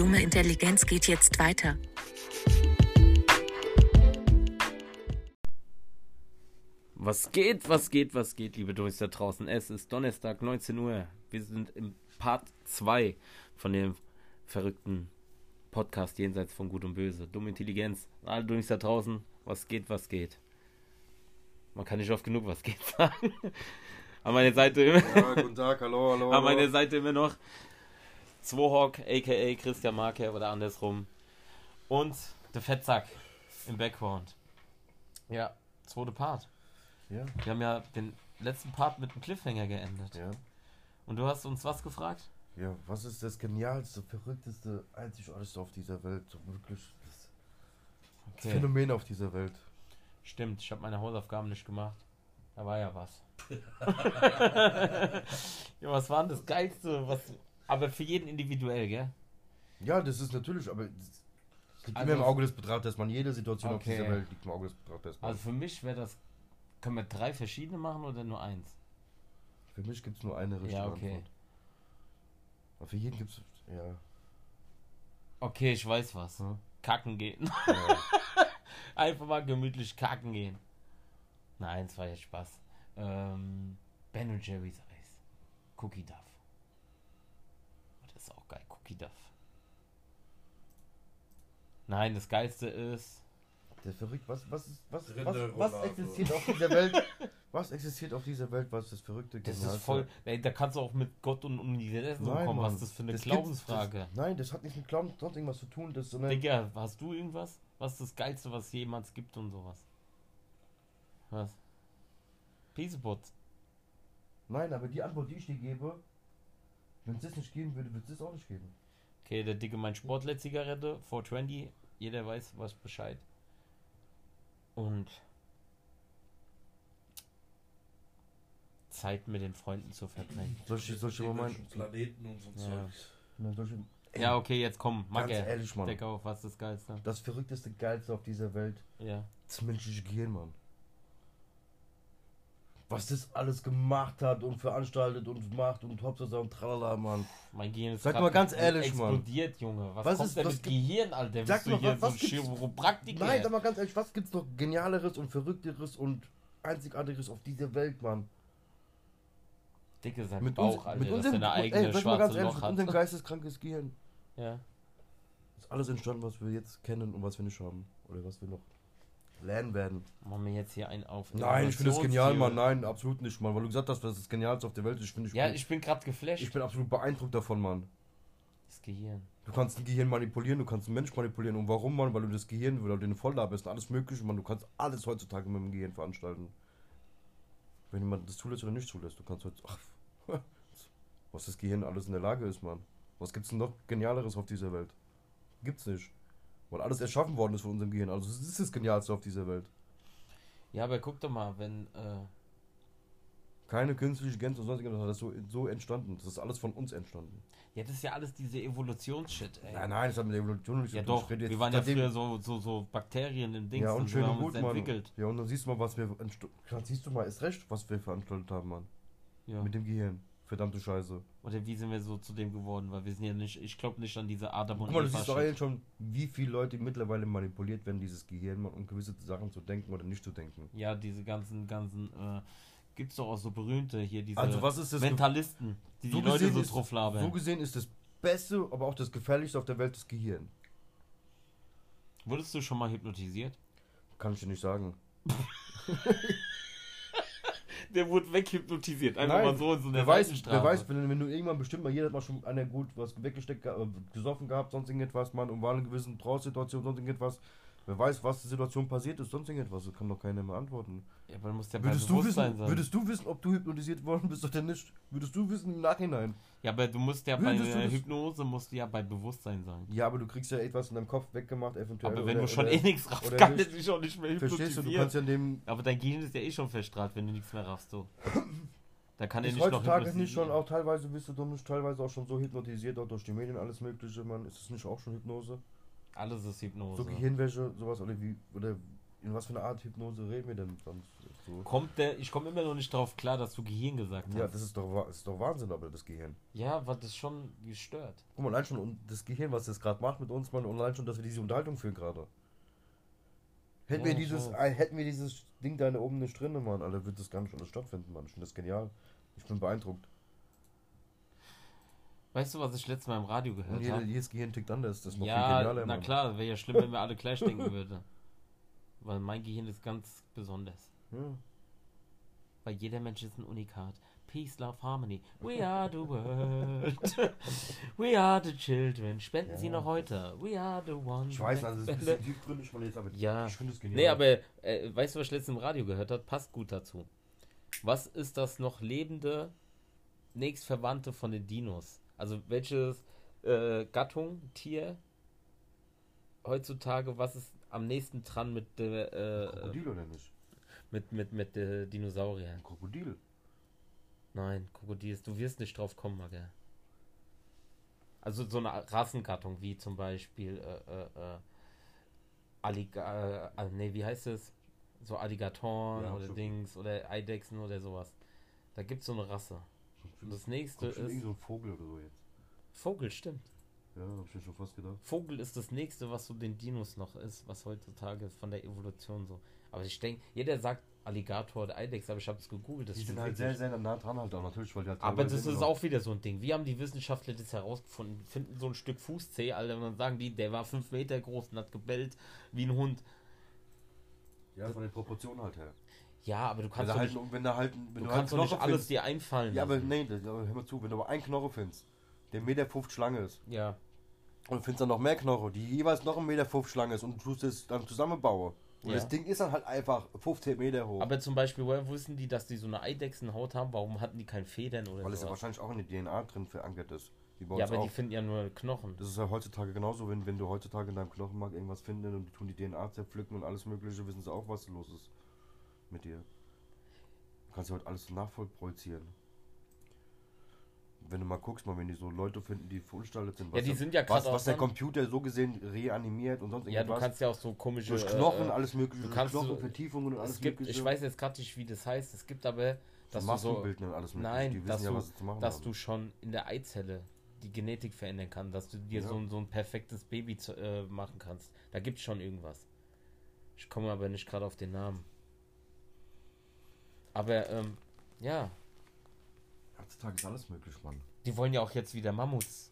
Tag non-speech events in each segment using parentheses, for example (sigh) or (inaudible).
dumme Intelligenz geht jetzt weiter. Was geht, was geht, was geht, liebe Dummies da draußen? Es ist Donnerstag, 19 Uhr. Wir sind im Part 2 von dem verrückten Podcast Jenseits von Gut und Böse. Dumme Intelligenz. Alle Dummies da draußen, was geht, was geht. Man kann nicht oft genug was (laughs) geht sagen. An meiner Seite immer. Ja, guten Tag, hallo, hallo. An meiner Seite immer noch Zwohawk, aka Christian Marker oder andersrum. Und der Fettsack im Background. Ja, zweite Part. Ja, Wir haben ja den letzten Part mit einem Cliffhanger geendet. ja. Und du hast uns was gefragt? Ja, was ist das genialste, verrückteste, einzigartigste auf dieser Welt? So wirklich das Okay. Phänomen auf dieser Welt. Stimmt, ich habe meine Hausaufgaben nicht gemacht. Da war ja was. (laughs) (laughs) ja, was war denn das Geilste? Was, aber für jeden individuell, gell? Ja, das ist natürlich, aber das liegt Also- immer im Auge des Betrachters, man. Jede Situation auf Okay. dieser Welt liegt im Auge des Betrachters. Also für mich wäre das. Können wir drei verschiedene machen oder nur eins? Für mich gibt es nur eine richtige Ja, okay. Antwort. Aber für jeden gibt es, ja. Okay, ich weiß was. Hm? Kacken gehen. ja. (laughs) Einfach mal gemütlich kacken gehen. Nein, es war jetzt Spaß. Ähm, ben und Jerry's Eis. Cookie Duff. Duff. Nein, das Geilste ist. Der verrückt, was, was ist, was, was, was existiert auf dieser Welt? Was existiert auf dieser Welt, was das verrückte Das ist voll. Ey, da kannst du auch mit Gott und Universum Nein, kommen. Mann. Was ist das für eine Das gibt- Glaubensfrage? Das, nein, das hat nicht mit Glauben sonst irgendwas zu tun. Das ist so eine, Digga, hast du irgendwas? Was ist das Geilste, was es jemals gibt und sowas? Was? Peacebot. Nein, aber die Antwort, die ich dir gebe, wenn es das nicht geben würde, würde es das auch nicht geben. Okay, der dicke mein Sportler-Zigarette, 420. Jeder weiß was Bescheid. Und Zeit mit den Freunden zu verbringen. Solche, solche Momente. Planeten und so Ja. Zeugs. Nein, solche, ey, Ja, okay, jetzt komm, ganz Macke. ehrlich, Mann. Deck auf, was ist das Geilste? Das verrückteste, geilste auf dieser Welt, Ja. das menschliche Gehirn, Mann. Was das alles gemacht hat und veranstaltet und macht und Hauptsache und tralala, Mann. Mein Gehirn ist Sag mal ganz ehrlich, Mann. explodiert, Junge. Was, Was kommt ist- denn was mit Gehirn, Alter? Sag mal, was- so was gibt's- Chiropraktiker? Nein, sag mal ganz ehrlich, was gibt's noch genialeres und verrückteres und einzigartigeres auf dieser Welt, Mann? Dicke sein Mit, Bauch, uns, Alter, mit dass unserem, der eine ey, eigene sag mal ganz ehrlich, Loch mit unserem (laughs) geisteskrankes Gehirn Ja. ist alles entstanden, was wir jetzt kennen und was wir nicht haben. Oder was wir noch lernen werden. Machen wir jetzt hier einen auf. Nein, ich finde das genial, Mann. Nein, absolut nicht, Mann. Weil du gesagt hast, das ist das Genialste auf der Welt. Ich, finde, ich, Ja, bin, ich bin gerade geflasht. ich bin absolut beeindruckt davon, Mann. das Gehirn. Du kannst ein Gehirn manipulieren, du kannst einen Mensch manipulieren. Und warum, Mann? Weil du das Gehirn, weil du den voll bist, alles Mögliche, Mann. Du kannst alles heutzutage mit dem Gehirn veranstalten. Wenn jemand das zulässt oder nicht zulässt, du kannst heute. Ach, (laughs) was das Gehirn alles in der Lage ist, Mann. Was gibt's denn noch Genialeres auf dieser Welt? Gibt's nicht. Weil alles erschaffen worden ist von unserem Gehirn. Also es ist das Genialste auf dieser Welt. Ja, aber guck doch mal, wenn. Äh, Keine künstliche Gänse und sonstiges, das ist so, so entstanden. Das ist alles von uns entstanden. ja, das ist ja alles diese Evolutionsshit, ey. Nein, nein, das hat mit der Evolution nichts ja zu tun. doch, rede jetzt wir waren ja früher so, so, so Bakterien im Dings Ja, und und schön wir haben uns gut, Mann. entwickelt. Ja, und dann siehst du mal, was wir. siehst du mal, ist recht, was wir veranstaltet haben, Mann. Ja. Mit dem Gehirn. Verdammte Scheiße. Oder wie sind wir so zu dem geworden? Weil wir sind ja nicht, ich glaube nicht an diese Adam und Guck mal, du Eva siehst doch schon, wie viele Leute mittlerweile manipuliert werden, dieses Gehirn, um gewisse Sachen zu denken oder nicht zu denken. Ja, diese ganzen, ganzen, äh, gibt's doch auch so berühmte hier, diese Also, was ist das? Mentalisten, die So die Leute so ist- drauf labern. So gesehen ist das Beste, aber auch das Gefährlichste auf der Welt das Gehirn. Wurdest du schon mal hypnotisiert? Kann ich dir nicht sagen. (laughs) Der wurde weghypnotisiert, einfach Nein, mal so in so einer Wer weiß, wer weiß wenn, wenn du irgendwann bestimmt mal, jeder hat mal schon einer gut was weggesteckt, ge- äh, gesoffen gehabt, sonst irgendetwas, Mann, und war in einer gewissen Trauersituation, sonst irgendetwas. Wer weiß, was die Situation passiert ist, sonst irgendetwas. Das kann doch keiner mehr antworten. Ja, aber du musst ja bei Würdest du, wissen, sein. würdest du wissen, ob du hypnotisiert worden bist oder nicht? Würdest du wissen im Nachhinein? ja, aber du musst ja bei Würdest der das- Hypnose musst du ja bei Bewusstsein sein. Ja, aber du kriegst ja etwas in deinem Kopf weggemacht, eventuell. Aber wenn oder- du schon oder- eh nichts raffst, kann nicht. der dich auch nicht mehr hypnotisieren. Verstehst du, du kannst ja dem. aber dein Gehirn ist ja eh schon verstrahlt, wenn du nichts mehr raffst, so. Da kann er nicht noch heutzutage nicht hypnotisieren. schon, auch teilweise bist du dumm, teilweise auch schon so hypnotisiert, auch durch die Medien, alles Mögliche, Mann. Ist das nicht auch schon Hypnose? Alles ist Hypnose. So Gehirnwäsche, sowas, oder wie, oder in was für eine Art Hypnose reden wir denn sonst? So? Kommt der, ich komme immer noch nicht drauf klar, dass du Gehirn gesagt hast. Ja, das ist doch, das ist doch Wahnsinn, aber das Gehirn. Ja, war das schon gestört. Guck mal, allein schon das Gehirn, was das gerade macht mit uns, Mann, und allein schon, dass wir diese Unterhaltung führen gerade. Hätten, Ja, wir dieses, so. äh, hätten wir dieses Ding da oben nicht drin, Mann, Alter, wird das gar nicht alles stattfinden, Mann. Ich finde das genial. Ich bin beeindruckt. Weißt du, was ich letztes Mal im Radio gehört habe? jedes Gehirn tickt anders. Das ist noch viel Ja, genialer, na Mann. klar, wäre ja schlimm, wenn wir alle gleich denken (laughs) würden. Weil mein Gehirn ist ganz besonders. Ja. Weil jeder Mensch ist ein Unikat. Peace, Love, Harmony. We are the world. (laughs) We are the children. Spenden Sie Ja. noch heute. We are the ones. Ich weiß, also es ist ein bisschen tiefgründig von jetzt, aber Ja. ich finde es genial. Nee, aber äh, weißt du, was ich letztens im Radio gehört habe? Passt gut dazu. Was ist das noch lebende nächstverwandte von den Dinos? Also welches äh, Gattung, Tier heutzutage, was ist am nächsten dran mit der äh, Krokodil oder nicht? mit mit mit der Dinosaurier? Ein Krokodil. Nein, Krokodil, du wirst nicht drauf kommen, Magge. Also so eine Rassengattung wie zum Beispiel äh, äh, äh, Alliga äh, nee, wie heißt es? So Alligatoren Ja, oder schon. Dings oder Eidechsen oder sowas. Da gibt es so eine Rasse. Das nächste ist irgend so ein Vogel oder so jetzt. Vogel, stimmt. Ja, hab ich mir schon fast gedacht. Vogel ist das nächste, was so den Dinos noch ist, was heutzutage von der Evolution so. Aber ich denke, jeder sagt Alligator oder Eidechse, aber ich habe es gegoogelt. Das Die sind halt sehr, sehr nah dran halt auch natürlich, weil die halt Aber das ist auch wieder so ein Ding. Wie haben die Wissenschaftler das herausgefunden? Finden so ein Stück Fußzeh, Alter, und dann sagen die, der war fünf Meter groß und hat gebellt wie ein Hund. Ja, von den Proportionen halt her. Ja, aber du Wenn kannst du doch halt, nicht, wenn du halt, wenn du du kannst halt nicht alles findest. dir einfallen Ja, aber nee, das, aber hör mal zu, wenn du aber einen Knochen findest, der Meter 50 lang ist, Ja, und du findest dann noch mehr Knochen, die jeweils noch ein Meter 50 lang ist und du tust es dann zusammenbauen. Und Ja. das Ding ist dann halt einfach 15 Meter hoch. aber zum Beispiel, woher wussten die, dass die so eine Eidechsenhaut haben? Warum hatten die keine Federn oder weil es ja wahrscheinlich auch in der DNA drin verankert ist. Ja, aber auch. die finden ja nur Knochen. Das ist ja heutzutage genauso, wenn, wenn du heutzutage in deinem Knochenmark irgendwas findest und die tun die DNA zerpflücken und alles mögliche, wissen sie auch, was los ist mit dir. Du kannst ja heute alles nachvollziehen. Wenn du mal guckst, mal wenn die so Leute finden, die verunstaltet sind, Ja, die sind ja was, was der Computer so gesehen reanimiert und sonst Ja, du irgendwas. kannst ja auch so komische. durch Knochen, äh, alles mögliche, du kannst so- Knochenvertiefungen und alles es gibt, mögliche. ich weiß jetzt gerade nicht, wie das heißt. Es gibt aber, dass du so, und alles mögliche. Nein, die wissen dass, ja, du, was sie zu machen dass du schon in der Eizelle die Genetik verändern kannst, dass du dir Ja. so, ein- so ein perfektes Baby zu, äh, machen kannst. Da gibt es schon irgendwas. Ich komme aber nicht gerade auf den Namen. Aber, ähm, ja, Heutzutage ist alles möglich, Mann. die wollen ja auch jetzt wieder Mammuts.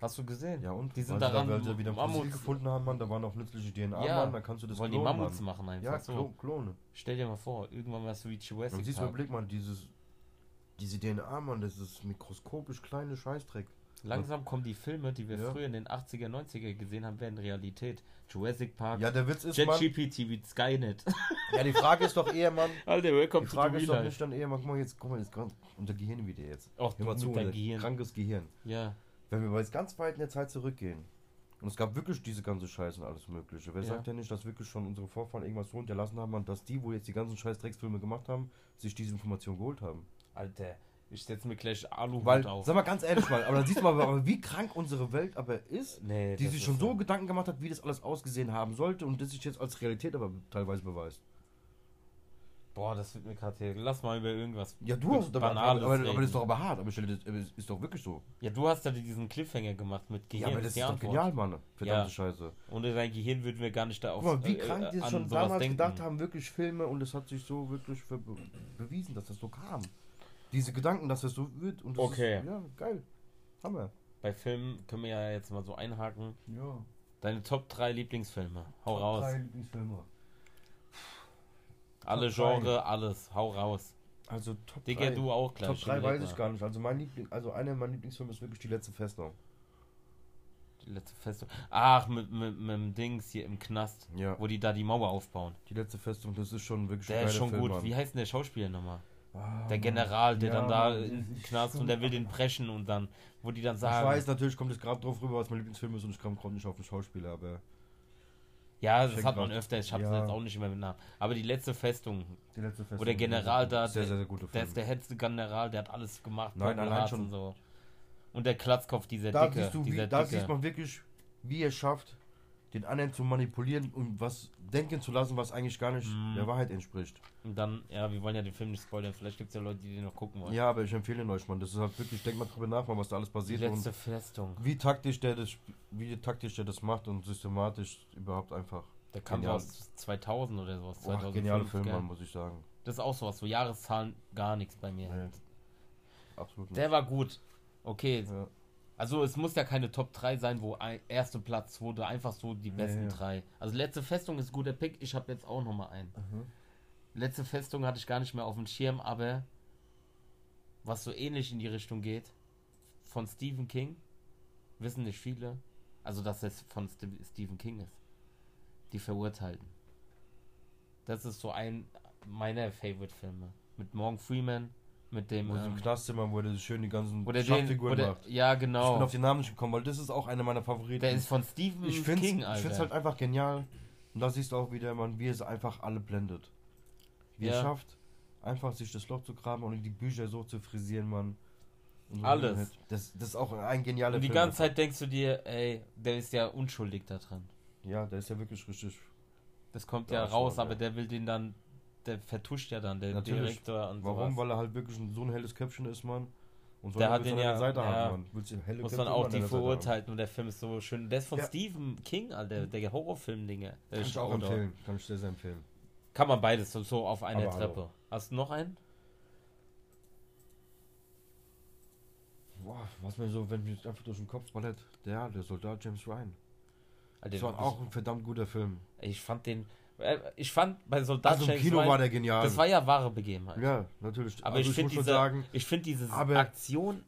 Hast du gesehen? Ja, und? Die sind daran, da, weil sie wieder Mammuts, gefunden haben, Mann, da war noch nützliche DNA, Ja, Mann, dann kannst du das wollen die klonen, Mammuts Mann. machen einfach Ja, so. Klo Klone. Stell dir mal vor, irgendwann mal so wie Jurassic Und siehst du, überleg mal, dieses, diese DNA, Mann, das ist mikroskopisch kleine Scheißdreck. Langsam kommen die Filme, die wir Ja. früher in den 80er, 90er gesehen haben, werden Realität. Jurassic Park, Ja, der Witz ist, ChatGPT wie Skynet. (laughs) ja, die Frage ist doch eher, Mann, Alter, welcome die Frage ist doch nicht dann eher, Mann, guck mal jetzt, guck mal jetzt unter Gehirn wieder jetzt. Auch Hör mal du zu, unser Gehirn. krankes Gehirn. Ja, Wenn wir jetzt ganz weit in der Zeit zurückgehen, und es gab wirklich diese ganze Scheiße und alles mögliche, wer Ja. sagt denn nicht, dass wirklich schon unsere Vorfahren irgendwas so hinterlassen haben, und dass die, wo jetzt die ganzen scheiß Drecksfilme gemacht haben, sich diese Information geholt haben? Alter, ich setze mir gleich Aluhut Weil, auf. sag mal ganz ehrlich mal, aber dann siehst du mal, wie krank unsere Welt aber ist, Nee, die sich schon so Gedanken gemacht hat, wie das alles ausgesehen haben sollte und das sich jetzt als Realität aber teilweise beweist. Boah, das wird mir gerade hier. Lass mal über irgendwas. Ja, du hast aber, aber, aber, das ist doch aber hart, aber ich stelle das ist doch wirklich so. Ja, du hast ja diesen Cliffhanger gemacht mit Ja, Gehirn. aber das ist doch genial, Mann. Verdammte Ja. Scheiße. Ohne dein Gehirn würden wir gar nicht da auf Guck mal, wie äh, krank die schon damals denken. gedacht haben, wirklich Filme und es hat sich so wirklich be bewiesen, dass das so kam. Diese Gedanken, dass das so wird und das Okay. ist, ja, geil. Hammer. Bei Filmen können wir ja jetzt mal so einhaken. Ja. Deine Top 3 Lieblingsfilme. Hau raus. Drei Lieblingsfilme. Alle Top Genre, alles. Hau raus. Also Top Digga, 3. du auch gleich. Top 3 überleg weiß ich gar nicht. Also mein Liebling, also einer meiner Lieblingsfilme ist wirklich die letzte Festung. Die letzte Festung. Ach, mit, mit, mit dem Dings hier im Knast. Ja. Wo die da die Mauer aufbauen. Die letzte Festung, das ist schon wirklich Der ist schon Film, gut. Mann. Wie heißt denn der Schauspieler nochmal? Ah, Der Mann. General, der Ja, dann da schon- und der will den brechen und dann, wo die dann Ich sagen. weiß, natürlich kommt es gerade drauf rüber, was mein Lieblingsfilm ist und ich komme gerade nicht auf den Schauspieler, aber ja, das hat man öfter, ich hab's Ja. jetzt auch nicht mehr mit Namen. Aber die letzte Festung, die letzte Festung. wo der General da, Sehr, der, sehr, sehr guter der Film. ist der letzte General, der hat alles gemacht. Nein, Purple allein Hearts schon- Und, so. und der Klatzkopf, dieser da Dicke. siehst du, dieser wie, da Dicke. sieht man wirklich, wie er schafft, den anderen zu manipulieren und was denken zu lassen, was eigentlich gar nicht Mhm. der Wahrheit entspricht. Und dann, ja, wir wollen ja den Film nicht spoilern. Vielleicht gibt es ja Leute, die den noch gucken wollen. Ja, aber ich empfehle ihn euch, Mann. Das ist halt wirklich, denkt mal drüber nach, Mann, was da alles Die passiert letzte und Festung. wie taktisch der das, wie taktisch der das macht und systematisch überhaupt einfach. Der kam Genial. aus 2000 oder sowas. Boah, 2005, geniale Film? Mann, muss ich sagen. Das ist auch sowas, so Jahreszahlen gar nichts bei mir. Nee, absolut nicht. Der war gut. Okay. Ja. Also es muss ja keine Top 3 sein, wo ein, erste Platz wurde, einfach so die besten ja. drei. Also letzte Festung ist guter Pick, ich habe jetzt auch noch mal einen. Mhm. Letzte Festung hatte ich gar nicht mehr auf dem Schirm, aber was so ähnlich in die Richtung geht, von Stephen King, wissen nicht viele, also dass es von St Stephen King ist. Die Verurteilten. Das ist so ein meiner Favorite-Filme. Mit Morgan Freeman, mit dem... Wo sie im Ähm, wo der schön die ganzen oder den, Schachfiguren oder, macht. ja, Ich bin genau. auf den Namen nicht gekommen, weil das ist auch einer meiner Favoriten. Der ist von Stephen ich finde King, ich Alter. find's halt einfach genial. Und da siehst du auch wieder, man, wie es einfach alle blendet. Wie Ja. er schafft, einfach sich das Loch zu graben und die Bücher so zu frisieren, man. So Alles. Das, das ist auch ein genialer Und die Film. ganze Zeit denkst du dir, ey, der ist ja unschuldig da dran. Ja, der ist ja wirklich richtig. Das kommt Ja, ja, raus, ja. aber der will den dann, der vertuscht ja dann, der Natürlich. Direktor und Warum? sowas. Weil er halt wirklich so ein helles Köpfchen ist, man. Und so Der hat den ja- Seite ja. haben, man. Willst du helle Muss Köpfe immer auch die verurteilten und der Film ist so schön. Der ist von Ja. Stephen King, Alter, der Horrorfilm-Dinge. Kann ich auch empfehlen. Kann ich sehr, sehr empfehlen. Kann man beides so, so auf einer Aber hallo. Treppe. Hast du noch einen? Boah, was mir so, wenn mir einfach durch den Kopf ballert, der, der Soldat James Ryan. Alter, Das war auch ein verdammt guter Film. Ich fand den, äh, ich fand bei Soldat Also im James Kino Ryan- war der genial. das war ja wahre Begebenheit. ja, natürlich. Aber Also ich finde muss schon diese, sagen, ich finde diese Aktion,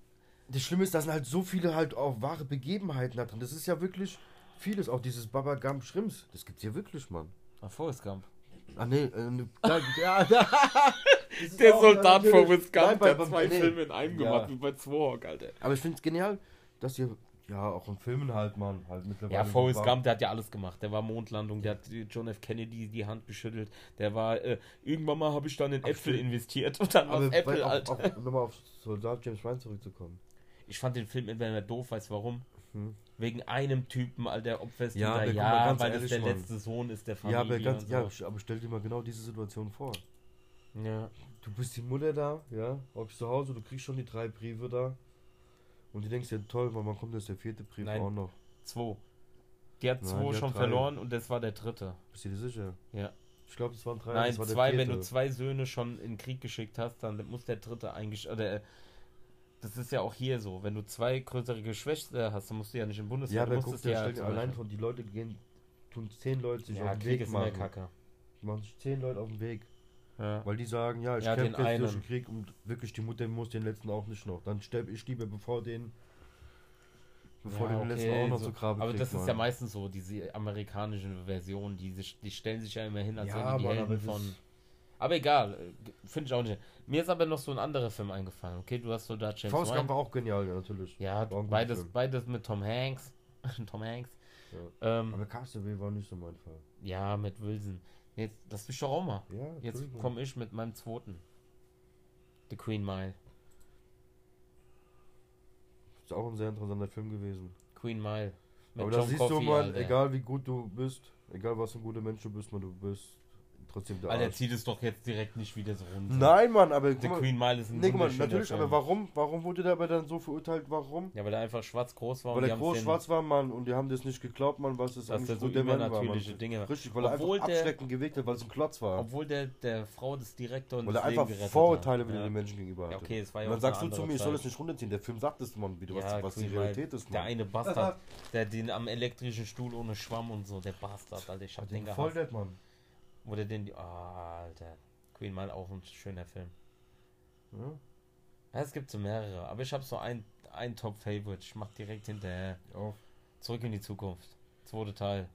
das Schlimme ist, da sind halt so viele halt auch wahre Begebenheiten da drin. Das ist ja wirklich vieles. Auch dieses Baba Gump Schrimps. Das gibt's hier wirklich, Mann. Ah, Forrest Gump. Ah, nee, äh, ne, da, (laughs) ja, da. (laughs) Der Soldat Forrest Nein, Gump, bei- der bei- hat zwei nee. Filme in einem Ja. gemacht, wie bei Zwahawk, Alter. Aber ich finde es genial, dass ihr, ja, auch in Filmen halt, Mann, halt mittlerweile. Ja, Forrest Gump, der hat ja alles gemacht. Der war Mondlandung, der hat John F. Kennedy die Hand geschüttelt. Der war, äh, irgendwann mal habe ich dann in Äpfel investiert und dann war Apple, bei- auch, auch, nochmal auf Soldat James Ryan zurückzukommen. Ich fand den Film immer doof, weißt du warum? Hm. Wegen einem Typen, Alter, Opfers Ja, ja, mal, ja weil es der Mann. letzte Sohn ist der Familie Ja, aber ganz, ja, aber stell dir mal genau diese Situation vor. Ja. Du bist die Mutter da, ja, hockst zu Hause, du kriegst schon die drei Briefe da. Und du denkst dir, toll, weil man kommt jetzt der vierte Brief Nein. auch noch. Zwei. Die hat Nein, zwei die hat schon drei. verloren und das war der dritte. Bist du dir sicher? Ja. Ich glaube, es waren drei. Nein, zwei, wenn du zwei Söhne schon in den Krieg geschickt hast, dann muss der dritte eigentlich. Oder, äh, das ist ja auch hier so. Wenn du zwei größere Geschwister hast, dann musst du ja nicht im Bundeswehr. Ja, aber guck dir, ja zum allein von, die Leute gehen, tun zehn Leute sich Ja, auf den Krieg Weg machen. Kacke. Machen sich zehn Leute auf den Weg. Ja. Weil die sagen, ja, ich Ja, kämpfe den jetzt durch den Krieg und wirklich die Mutter muss den letzten auch nicht noch. Dann sterbe ich lieber, bevor den bevor Ja, den letzten okay, auch noch so. zu Grabe Aber kriegt, das ist Mann. ja meistens so, diese amerikanischen Versionen, die, sich- die stellen sich ja immer hin, als Ja, die, Mann, Helden aber von. Aber egal, äh, finde ich auch nicht. Mir ist aber noch so ein anderer Film eingefallen. Okay, du hast Soldat James Ryan. war auch genial, ja, natürlich. Ja, beides, Film. beides mit Tom Hanks. (laughs) Tom Hanks. Ähm, Aber Castaway war nicht so mein Fall. ja, mit Wilson. Jetzt, das bist doch auch mal. Ja, Jetzt komme ich mit meinem zweiten. The Queen Mile. Ist auch ein sehr interessanter Film gewesen. Queen Mile. Aber da John siehst du Coffey, mal, Alter. egal wie gut du bist, egal was für ein guter Mensch du bist, man, du bist trotzdem der Alter, zieht es doch jetzt direkt nicht wieder so runter. Nein, Mann, aber mal, Queen Mile ist ein nee, wunderschöner natürlich, Film. aber warum, warum wurde der aber dann so verurteilt? Warum? Ja, weil er einfach schwarz groß war Weil er groß schwarz war, Mann, und die haben das nicht geglaubt, Mann, was das dass eigentlich der so der Mann war, Mann. Dinge Richtig, weil er Obwohl einfach der- abschreckend gewirkt hat, weil es ein Klotz war. Obwohl der, der Frau des Direktors Weil er das einfach Vorurteile wieder ja. den Menschen gegenüber hatte. Ja, okay, es war ja und dann sagst du zu mir, ich soll es nicht runterziehen. Der Film sagt es, Mann, wieder, was, was die. Realität ist, Der Mann. eine Bastard, (laughs) der den am elektrischen Stuhl ohne Schwamm und so, der Bastard, Alter, ich hab den Voll gehasst. nett, Mann. Wo der den, ah, Alter, Queen Mile auch ein schöner Film. Ja? Ja, es gibt so mehrere, aber ich habe so ein, ein Top-Favorite, ich mach direkt hinterher. Auf. Zurück in die Zukunft. Zweite Teil.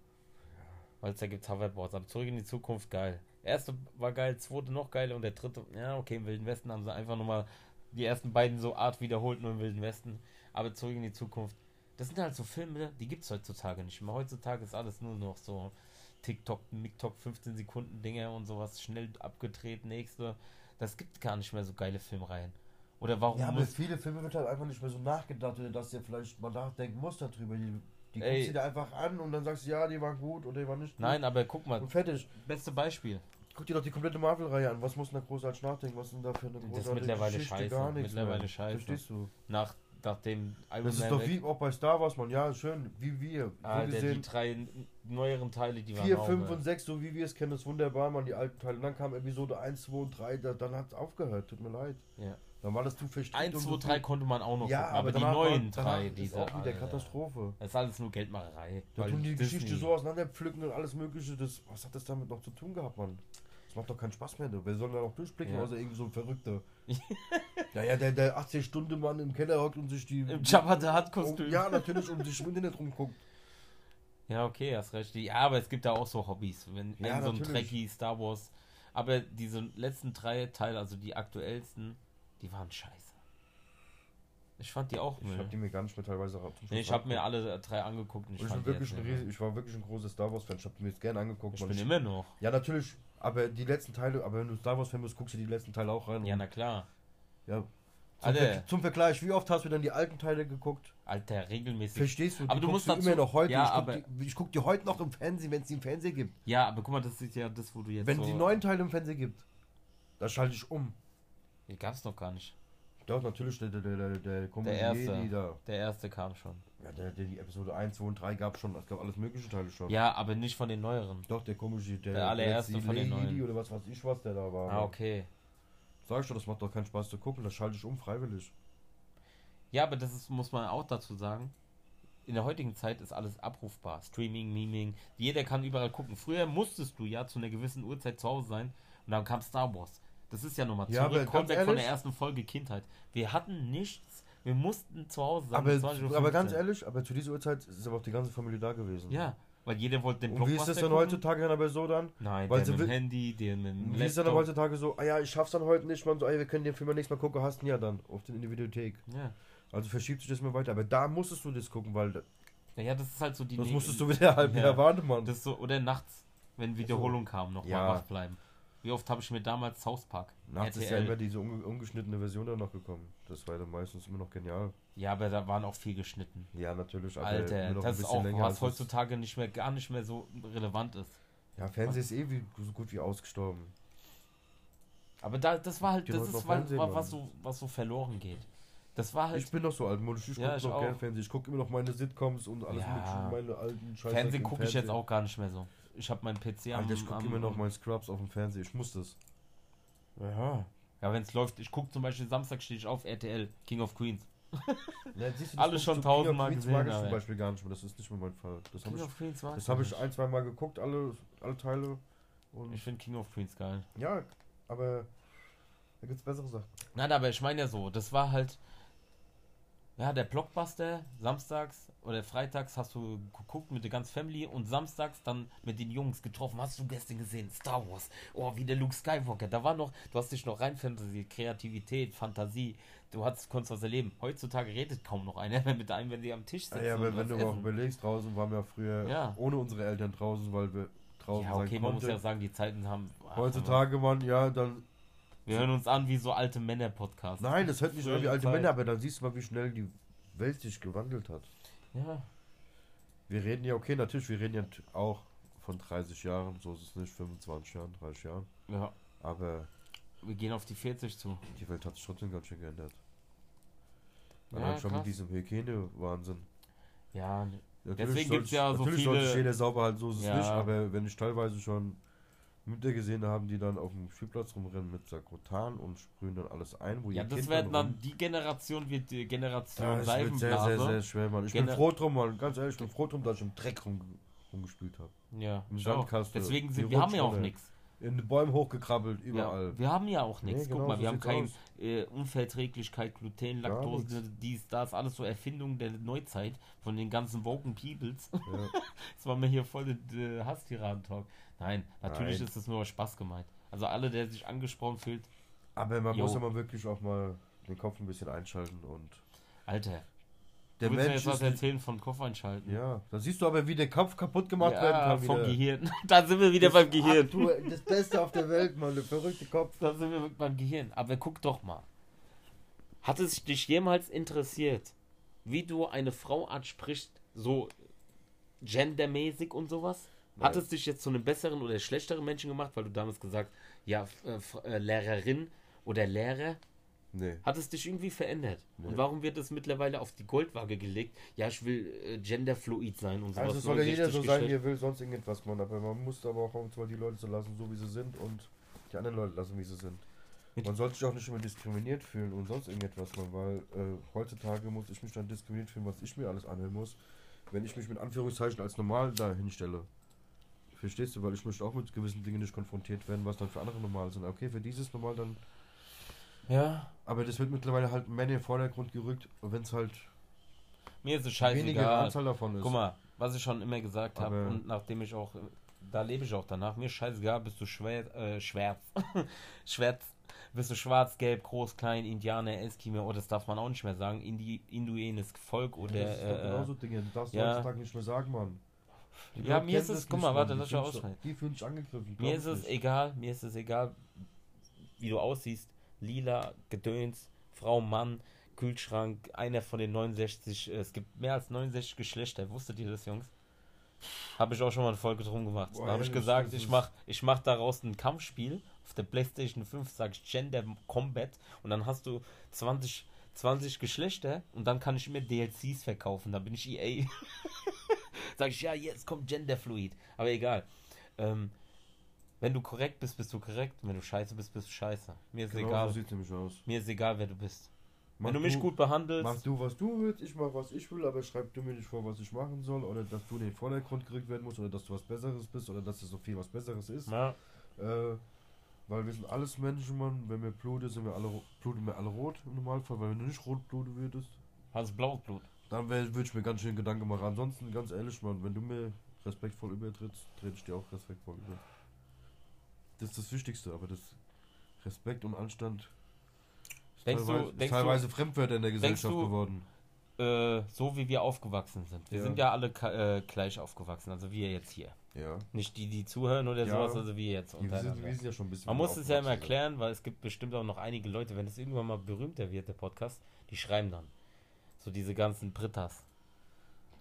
Weil es da gibt Hoverboards. Aber zurück in die Zukunft geil. Erste war geil, zweite noch geiler und der dritte, ja, okay, im Wilden Westen haben sie einfach nochmal die ersten beiden so Art wiederholt, nur im Wilden Westen. Aber zurück in die Zukunft. Das sind halt so Filme, die gibt es heutzutage nicht mehr. Heutzutage ist alles nur noch so TikTok, MikTok, 15 Sekunden Dinge und sowas, schnell abgedreht, nächste. Das gibt gar nicht mehr so geile Filmreihen. Oder warum Ja, aber viele Filme wird halt einfach nicht mehr so nachgedacht, dass der vielleicht mal nachdenken muss darüber. Die Die Ey. guckst du dir einfach an und dann sagst du, ja, die waren gut oder die waren nicht gut. Nein, aber guck mal, Und fertig. beste Beispiel. Guck dir doch die komplette Marvel-Reihe an. Was muss denn da großartig nachdenken? Was ist denn da für eine ist großartige mittlerweile Geschichte? scheiße. Gar nichts Mittlerweile mehr. scheiße. Verstehst du? Nach, nachdem Iron Das ist Man doch weg- wie auch bei Star Wars, man. Ja, schön. Wie wir. So Alter, die gesehen, drei neueren Teile, die waren 4, auch, 5 äh, und 6, so wie wir es kennen, ist wunderbar, man. Die alten Teile. Und dann kam Episode 1, 2 und 3. Da, dann hat es aufgehört. Tut mir leid. Ja. Dann war das zu verstrickt. 1, und 2, so 3 viel- konnte man auch noch Ja, gucken, aber, die danach neuen drei, diese. auch wieder Alter, Katastrophe. Das ist alles nur Geldmacherei. Da tun die Disney- Geschichte so auseinanderpflücken und alles mögliche. Das, was hat das damit noch zu tun gehabt, Mann? Macht doch keinen Spaß mehr. Du. Wer soll da noch durchblicken, Ja. außer irgendwie so ein Verrückter? naja, (laughs) der, der 80-Stunden-Mann im Keller hockt und sich die... Im Jabba the Hutt Oh, Kostüm. ja, natürlich, und sich im Internet rumguckt. Ja, okay, hast recht. Ja, aber es gibt da auch so Hobbys. Wenn Ja, so ein. Trekkie Star Wars. Aber diese letzten drei Teile, also die aktuellsten, die waren scheiße. Ich fand die auch Ich Müll. habe die mir gar nicht mehr teilweise Nee, ich habe mir alle drei angeguckt und ich, Und ich, wirklich riesen, ich war wirklich ein großer Star Wars-Fan. Ich habe mir jetzt gerne angeguckt. Ich bin immer noch. ja, natürlich. Aber die letzten Teile, aber wenn du Star Wars-Fan bist, guckst du die letzten Teile auch rein. Ja, na klar. ja. Zum, Alter. Ver zum Vergleich, wie oft hast du dann die alten Teile geguckt? Alter, regelmäßig. Verstehst du? Aber du musst dazu- immer noch heute. Ja, ich, guck aber- die, ich guck die heute noch im Fernsehen, wenn es die im Fernsehen gibt. Ja, aber guck mal, das ist ja das, wo du jetzt Wenn so... es die neuen Teile im Fernsehen gibt, da schalte ich um. Die gab's noch gar nicht. Doch, natürlich, der, der, der, der, der erste. Da. Der erste kam schon. Ja, der, der, die Episode 1, 2 und 3 gab schon. Es gab alles mögliche Teile schon. Ja, aber nicht von den neueren. Doch, der komische, der, Der allererste von den Jedi neuen. oder was weiß ich was, der da war. Ah, okay. Sag ich doch, das macht doch keinen Spaß zu gucken, das schalte ich um freiwillig. Ja, aber das ist, muss man auch dazu sagen. In der heutigen Zeit ist alles abrufbar. Streaming, Memeing. Jeder kann überall gucken. Früher musstest du ja zu einer gewissen Uhrzeit zu Hause sein und dann kam Star Wars. Das ist ja nochmal Ja, zurück. aber Kommt ganz weg von der ehrlich- ersten Folge Kindheit. Wir hatten nichts. Wir mussten zu Hause sein. Aber, bis 20:15 aber ganz ehrlich, aber zu dieser Uhrzeit ist aber auch die ganze Familie da gewesen. Ja, weil jeder wollte den Und wie ist das Blockbuster dann gucken. heutzutage dann aber so dann? Nein, Weil der mit dem Handy, der mit dem Wie ist dann Laptop. heutzutage so, ah ja, ich schaff's dann heute nicht, man so, ey, wir können den Film ja nächstes Mal gucken, hast ihn ja dann auf den in die Videothek. Ja. Also verschiebt sich das mal weiter. Aber da musstest du das gucken, weil Naja, das ist halt so die... das musstest du wieder (laughs) halb Ja. wieder warten, Mann. Das so, oder nachts, wenn Wiederholung kam, noch Ja. mal wach bleiben. Wie oft habe ich mir damals South Park, Nachts ist ja immer diese unge ungeschnittene Version dann noch gekommen. Das war dann meistens immer noch genial. Ja, aber da waren auch viel geschnitten. Ja, natürlich. Alter, das ist auch, länger, was heutzutage nicht mehr, gar nicht mehr so relevant ist. Ja, Fernsehen ist eh wie, so gut wie ausgestorben. Aber da, das war halt, das ist, was, Fernsehen was, so, was so verloren geht. Das war halt, Ich bin noch so altmodisch, ich Ja, gucke ich noch auch. gerne Fernsehen. Ich gucke immer noch meine Sitcoms und alles Ja. mögliche, meine alten Scheiße. Fernsehen gucke ich jetzt auch gar nicht mehr so. Ich habe meinen PC am, Alter, ich gucke immer noch meinen Scrubs auf dem Fernseher. Ich muss das. Ja, ja wenn es läuft, ich gucke zum Beispiel Samstag stehe ich auf RTL, King of Queens. (laughs) Ja, du, Alles schon tausendmal King of Queens gesehen, mag ich zum Beispiel gar nicht mehr. Das ist nicht mehr mein Fall. Das habe King ich, of Queens war das hab ich ein, zwei Mal geguckt, alle, alle Teile. Und Ich finde King of Queens geil. ja, aber da gibt's bessere Sachen. Nein, aber ich meine ja so, das war halt, ja, der Blockbuster, samstags oder freitags hast du geguckt mit der ganzen Family und samstags dann mit den Jungs getroffen. Hast du gestern gesehen? Star Wars. Oh, wie der Luke Skywalker. Da war noch, du hast dich noch rein Fantasie, Kreativität, Fantasie. Du hast, konntest was erleben. Heutzutage redet kaum noch einer (laughs) mehr mit einem, wenn die am Tisch sitzen. Ja, aber wenn du auch essen. überlegst, draußen waren wir früher Ja. ohne unsere Eltern draußen, weil wir draußen Ja, okay, man muss konnten. ja sagen, die Zeiten haben. Heutzutage, Mann, ja, dann. Wir hören uns an wie so alte Männer-Podcasts. Nein, das hört nicht an wie alte Zeit. Männer, aber dann siehst du mal, wie schnell die Welt sich gewandelt hat. Ja. Wir reden ja, okay, natürlich, wir reden ja auch von 30 Jahren, so ist es nicht, 25 Jahren, 30 Jahren. ja, Aber wir gehen auf die 40 zu. die Welt hat sich trotzdem ganz schön geändert. Ja, Allein schon krass. mit diesem Hygiene-Wahnsinn. Ja, Natürlich Deswegen gibt's sich- ja so Natürlich sollte viele- sich jeder sauber halten, so ist es Ja. nicht, aber wenn ich teilweise schon Mütter gesehen habe, die dann auf dem Spielplatz rumrennen mit Sakrotan und sprühen dann alles ein, wo Ja, ihr das Kind rum- dann, die Generation wird die Generation Ja, es wird sehr, sehr, Seifenblase. sehr schwer, Mann. Ich Gener- bin froh drum, Mann. Ganz ehrlich, ich bin froh drum, dass ich im Dreck rum, rumgespielt habe. Ja, Im. Sandkasten. Deswegen Die sind wir haben ja auch Rutschrolle. nichts. In den Bäumen hochgekrabbelt, überall. Ja, wir haben ja auch nichts. Nee, Guck genau, mal, so wir haben sieht's keine aus. äh, Unverträglichkeit, Gluten, Gar Laktose, dies, das, alles so Erfindungen der Neuzeit von den ganzen Woken Peoples. Ja. (laughs) das war mir hier voll der Hasstiraden-Talk. Nein, natürlich Nein. ist es nur Spaß gemeint. Also alle, der sich angesprochen fühlt, Aber man Jo. muss aber wirklich auch mal den Kopf ein bisschen einschalten und Alter, der du willst mir Mensch jetzt was erzählen von Kopf einschalten. Ja, da siehst du aber, wie der Kopf kaputt gemacht werden Ja, kann. vom wieder. Gehirn. (laughs) da sind wir wieder beim Gehirn. Ach, du, das Beste auf der Welt, Mann, der verrückte Kopf. Da sind wir beim Gehirn. Aber guck doch mal. Hat es dich jemals interessiert, wie du eine Frau ansprichst, so gendermäßig und sowas? Hat es dich jetzt zu einem besseren oder schlechteren Menschen gemacht, weil du damals gesagt, ja, äh, äh, Lehrerin oder Lehrer, Nee. hat es dich irgendwie verändert? Nee. Und warum wird es mittlerweile auf die Goldwaage gelegt? Ja, ich will äh, genderfluid sein und sowas. Also soll ja jeder so 69 sein, wie er will, sonst irgendetwas, man. Aber man muss aber auch manchmal die Leute so lassen, so wie sie sind und die anderen Leute lassen, wie sie sind. Man sollte sich auch nicht immer diskriminiert fühlen und sonst irgendetwas, man, weil äh, heutzutage muss ich mich dann diskriminiert fühlen, was ich mir alles anhören muss, wenn ich mich mit Anführungszeichen als normal da hinstelle. Verstehst du? Weil ich möchte auch mit gewissen Dingen nicht konfrontiert werden, was dann für andere normal sind. Okay, für dieses normal dann. Ja, Aber das wird mittlerweile halt mehr in den Vordergrund gerückt, wenn es halt mir ist es weniger scheißegal. Anzahl davon ist. Guck mal, was ich schon immer gesagt habe und nachdem ich auch, da lebe ich auch danach, mir ist scheißegal, bist du schwer, äh, schwärz, (laughs) schwärz, bist du schwarz, gelb, groß, klein, Indianer, Eskimo, oder das darf man auch nicht mehr sagen, Indi, Induenes Volk oder, das ist doch äh, genauso Dinge, du darfst ja. heutzutage nicht mehr sagen, Mann. Die Ja, Leute mir ist es- guck mal, warte, lass ich fühlen ausreden. sich- Die fühlen sich angegriffen. mir ist es nicht. egal, mir ist es egal, wie du aussiehst, lila, Gedöns, Frau, Mann, Kühlschrank, einer von den 69, äh, es gibt mehr als 69 Geschlechter, wusstet ihr das, Jungs? Habe ich auch schon mal eine Folge drum gemacht. Boah, da habe ich gesagt, ich ist- mach, ich mach daraus ein Kampfspiel. Auf der Playstation 5 sage ich Gender Combat und dann hast du 20, 20 Geschlechter und dann kann ich immer DLCs verkaufen. Da bin ich EA. (laughs) Sag ich, ja, jetzt kommt Genderfluid. Aber egal. Ähm, wenn du korrekt bist, bist du korrekt. Wenn du scheiße bist, bist du scheiße. Mir ist Genau egal. so sieht nämlich aus. Mir ist egal, wer du bist. Mach wenn du mich gut behandelst. Mach du, was du willst, ich mach, was ich will, aber schreib du mir nicht vor, was ich machen soll, oder dass du in den Vordergrund gerückt werden musst, oder dass du was Besseres bist, oder dass es so viel was Besseres ist. Ja, Äh, weil wir sind alles Menschen, Mann. Wenn wir bluten, sind wir alle, bluten wir alle rot im Normalfall, weil wenn du nicht rot bluten würdest, hast blaues Blut. Dann würde ich mir ganz schön Gedanken machen. Ansonsten, ganz ehrlich, Mann, wenn du mir respektvoll übertrittst, trete ich dir auch respektvoll über. Das ist das Wichtigste, aber das Respekt und Anstand ist Denkst du- teilweise, ist denkst teilweise Fremdwörter in der Gesellschaft du- geworden. Äh, so wie wir aufgewachsen sind. Wir Ja. sind ja alle äh, gleich aufgewachsen, also wir jetzt hier. Ja. Nicht die, die zuhören oder Ja. sowas, also wir jetzt. Wir sind, wir sind ja schon ein bisschen. Man muss es ja immer erklären, weil es gibt bestimmt auch noch einige Leute, wenn es irgendwann mal berühmter wird, der Podcast, die schreiben dann. So diese ganzen Britas,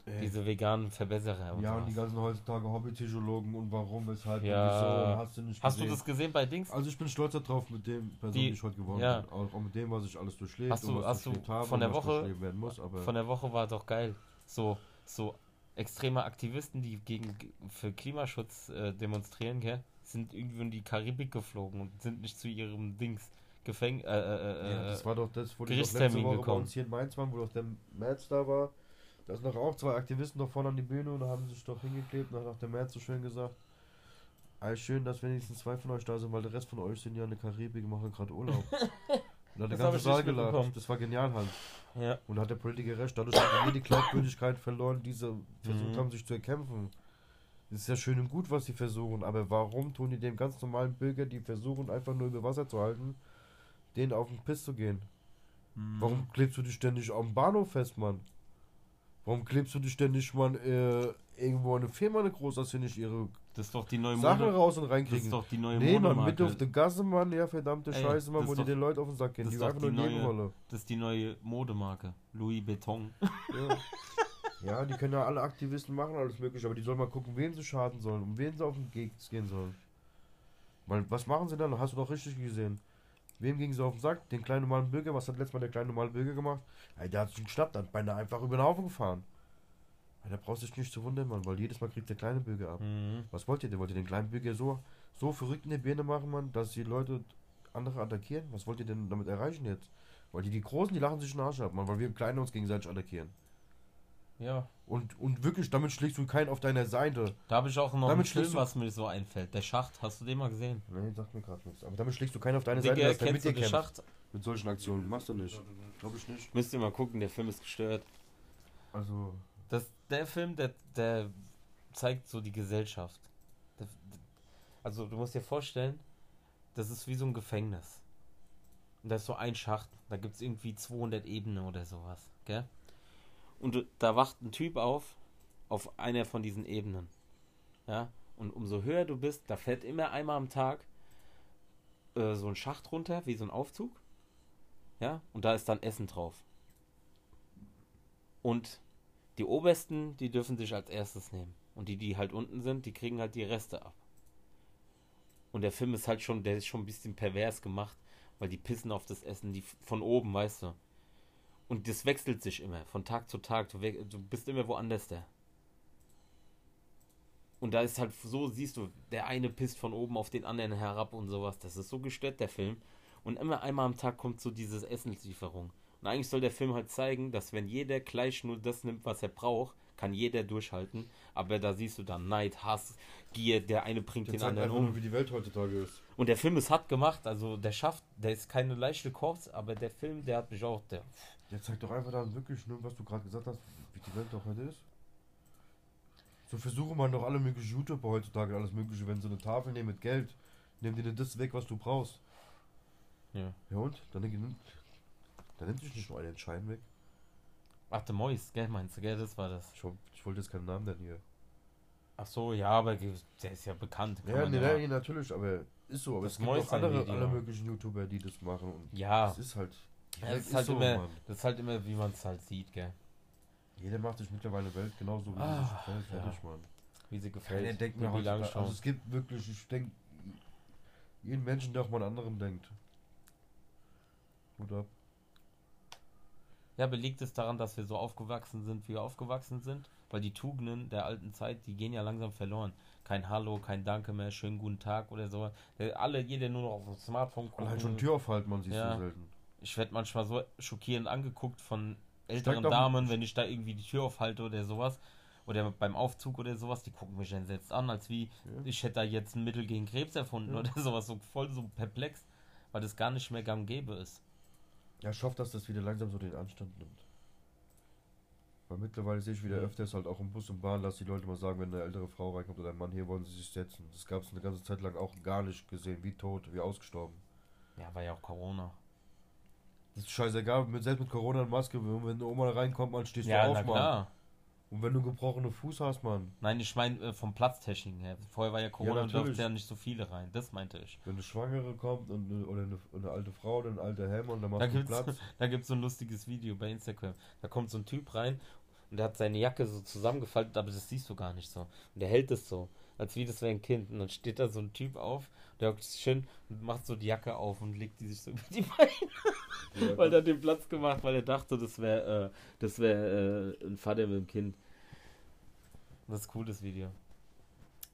Äh, diese veganen Verbesserer und ja, und sowas. die ganzen heutzutage Hobbypsychologen und warum, weshalb Ja. und wieso, hast du nicht Hast du gesehen. das gesehen bei Dings? Also ich bin stolz darauf mit dem Person, Die- die, ich heute geworden ja. bin. Auch, auch mit dem, was ich alles durchlebt Hast du- und was hast du habe von der und Woche- werden muss. Aber Von der Woche war doch geil. So, so extreme Aktivisten, die gegen für Klimaschutz äh, demonstrieren, gell, sind irgendwie in die Karibik geflogen und sind nicht zu ihrem Dings Gefäng äh, äh, ja, äh, das war doch das, wo die letzte Woche bei gekommen. uns hier in Mainz waren, wo doch der März da war. Da sind doch auch zwei Aktivisten noch vorne an die Bühne und da haben sich doch hingeklebt und hat auch der März so schön gesagt, Ey, schön, dass wenigstens zwei von euch da sind, weil der Rest von euch sind ja in der Karibik und machen gerade Urlaub. (laughs) Und hat der ganze Saal gelacht. Das war genial halt. ja. Und hat der Politiker recht. Dadurch haben wir die Glaubwürdigkeit verloren, die sie versucht Mhm. haben, sich zu erkämpfen. Das ist ja schön und gut, was sie versuchen, aber warum tun die dem ganz normalen Bürger, die versuchen, einfach nur über Wasser zu halten, denen auf den Piss zu gehen? Mhm. Warum klebst du dich ständig am Bahnhof fest, Mann? Warum klebst du dich ständig, Mann, äh, irgendwo eine Firma eine groß, dass sie nicht ihre Das ist doch die neue Sachen Mode. raus und Das ist reinkriegen? doch die neue Nee, Mann, Modemarke. mit auf der Gasse, Mann, ja, verdammte Ey, Scheiße, Mann, wo ist die doch- den Leuten auf den Sack gehen, die doch einfach nur die neue-. Das ist die neue Modemarke. Louis Beton. Ja. ja, die können ja alle Aktivisten machen, alles mögliche, aber die sollen mal gucken, wem sie schaden sollen, um wen sie auf den Keks gehen sollen. Weil, was machen sie dann? Hast du doch richtig gesehen. Wem gingen sie auf den Sack? Den kleinen normalen Bürger. Was hat letztes Mal der kleine normale Bürger gemacht? Ey, der hat sich geschnappt, hat beinahe einfach über den Haufen gefahren. Ey, da brauchst du dich nicht zu wundern, Mann, weil jedes Mal kriegt der kleine Bürger ab. Mhm. Was wollt ihr denn? Wollt ihr den kleinen Bürger so, so verrückt in die Birne machen, Mann, dass die Leute andere attackieren? Was wollt ihr denn damit erreichen jetzt? Weil die, die Großen, die lachen sich den Arsch ab, Mann, weil wir Kleine uns gegenseitig attackieren. Ja. Und, und wirklich, damit schlägst du keinen auf deiner Seite. Da habe ich auch noch Damit einen Film, schlägst du- was mir so einfällt. Der Schacht, hast du den mal gesehen? Nee, sagt mir gerade nichts. Aber damit schlägst du keinen auf deine Seite, Digga, dass der mit kennst du dir den. Schacht? Mit solchen Aktionen. Machst du nicht. Glaube ich nicht. Müsst ihr mal gucken, der Film ist gestört. Also, Das, der Film, der, der zeigt so die Gesellschaft. Der, also du musst dir vorstellen, das ist wie so ein Gefängnis. Und da ist so ein Schacht, da gibt es irgendwie 200 Ebenen oder sowas, gell? Und da wacht ein Typ auf, auf einer von diesen Ebenen. Ja? Und umso höher du bist, da fährt immer einmal am Tag äh, so ein Schacht runter, wie so ein Aufzug. Ja? Und da ist dann Essen drauf. Und Die obersten, die dürfen sich als erstes nehmen. Und die, die halt unten sind, die kriegen halt die Reste ab. Und der Film ist halt schon, der ist schon ein bisschen pervers gemacht, weil die pissen auf das Essen, die von oben, weißt du. Und das wechselt sich immer, von Tag zu Tag. Du, du bist immer woanders da. Und da ist halt so, siehst du, der eine pisst von oben auf den anderen herab und sowas. Das ist so gestört, der Film. Und immer einmal am Tag kommt so dieses Essenslieferung. Und eigentlich soll der Film halt zeigen, dass wenn jeder gleich nur das nimmt, was er braucht, kann jeder durchhalten. Aber da siehst du dann Neid, Hass, Gier, der eine bringt den zeigt anderen einfach nur, um. wie die Welt heutzutage ist. Und der Film ist hart gemacht, also der schafft, der ist keine leichte Kost, aber der Film, der hat mich auch, der, Der zeigt doch einfach dann wirklich nur, was du gerade gesagt hast, wie die Welt doch heute ist. So versuchen man doch alle möglichen YouTuber heutzutage alles mögliche, wenn sie eine Tafel nehmen mit Geld, nehmen dir das weg, was du brauchst. ja. Ja und? Dann, nimmt- dann nimmt sich nicht nur einen Schein weg. Ach, der Mois, gell, meinst du, gell, das war das. Ich, ich wollte jetzt keinen Namen nennen hier. Ach so, ja, aber der ist ja bekannt. kann Ja, nee, ja- nee, natürlich, aber ist so. Aber Das es gibt Mäuschen auch andere, alle möglichen YouTuber, die das machen. Und Ja, es ist halt. Ja das, ist halt so, immer, Mann. das ist halt immer, wie man es halt sieht, gell. Jeder macht sich mittlerweile Welt genauso wie Ah, sie sich gefällt. ja. Fertig, Mann. Wie sie Keiner gefällt. denkt mir schon. also es gibt wirklich, ich denke, jeden Menschen, der auch mal an anderen denkt. Hut ab. Ja, belegt es daran, dass wir so aufgewachsen sind, wie wir aufgewachsen sind? Weil die Tugenden der alten Zeit, die gehen ja langsam verloren. Kein Hallo, kein Danke mehr, schönen guten Tag oder so. Alle, jeder nur noch auf dem Smartphone Allein gucken. schon Tür aufhalten, man sieht Ja. so selten. Ich werde manchmal so schockierend angeguckt von älteren Damen, wenn ich da irgendwie die Tür aufhalte oder sowas. Oder beim Aufzug oder sowas, die gucken mich entsetzt an, als wie Ja. ich hätte da jetzt ein Mittel gegen Krebs erfunden Ja. oder (laughs) sowas. So voll so perplex, weil das gar nicht mehr gang gäbe ist. Ja, ich hoffe, dass das wieder langsam so den Anstand nimmt. Weil mittlerweile sehe ich wieder öfters halt auch im Bus und Bahn, dass die Leute mal sagen, wenn eine ältere Frau reinkommt oder ein Mann, hier wollen sie sich setzen. Das gab es eine ganze Zeit lang auch gar nicht gesehen, wie tot, wie ausgestorben. Ja, war ja auch Corona. Das ist scheißegal, mit, selbst mit Corona und Maske, wenn eine Oma reinkommt, man stehst Ja, du na auf, Mann. klar. Und wenn du einen gebrochenen Fuß hast, Mann, Nein, ich meine äh, vom Platztechnik her. Vorher war ja Corona und natürlich. durfte ja nicht so viele rein. Das meinte ich. wenn eine Schwangere kommt und eine, oder eine, eine alte Frau oder ein alter Helm und dann machst Da du Platz. (laughs) da gibt's so ein lustiges Video bei Instagram. Da kommt so ein Typ rein und der hat seine Jacke so zusammengefaltet, aber das siehst du gar nicht so. Und der hält es so, als wie das wäre ein Kind. Und dann steht da so ein Typ auf, der hockt sich schön und macht so die Jacke auf und legt die sich so (laughs) über die Beine. weil er den Platz gemacht, weil er dachte, das wäre äh, das wäre äh, ein Vater mit dem Kind. Das ist cool, das Video.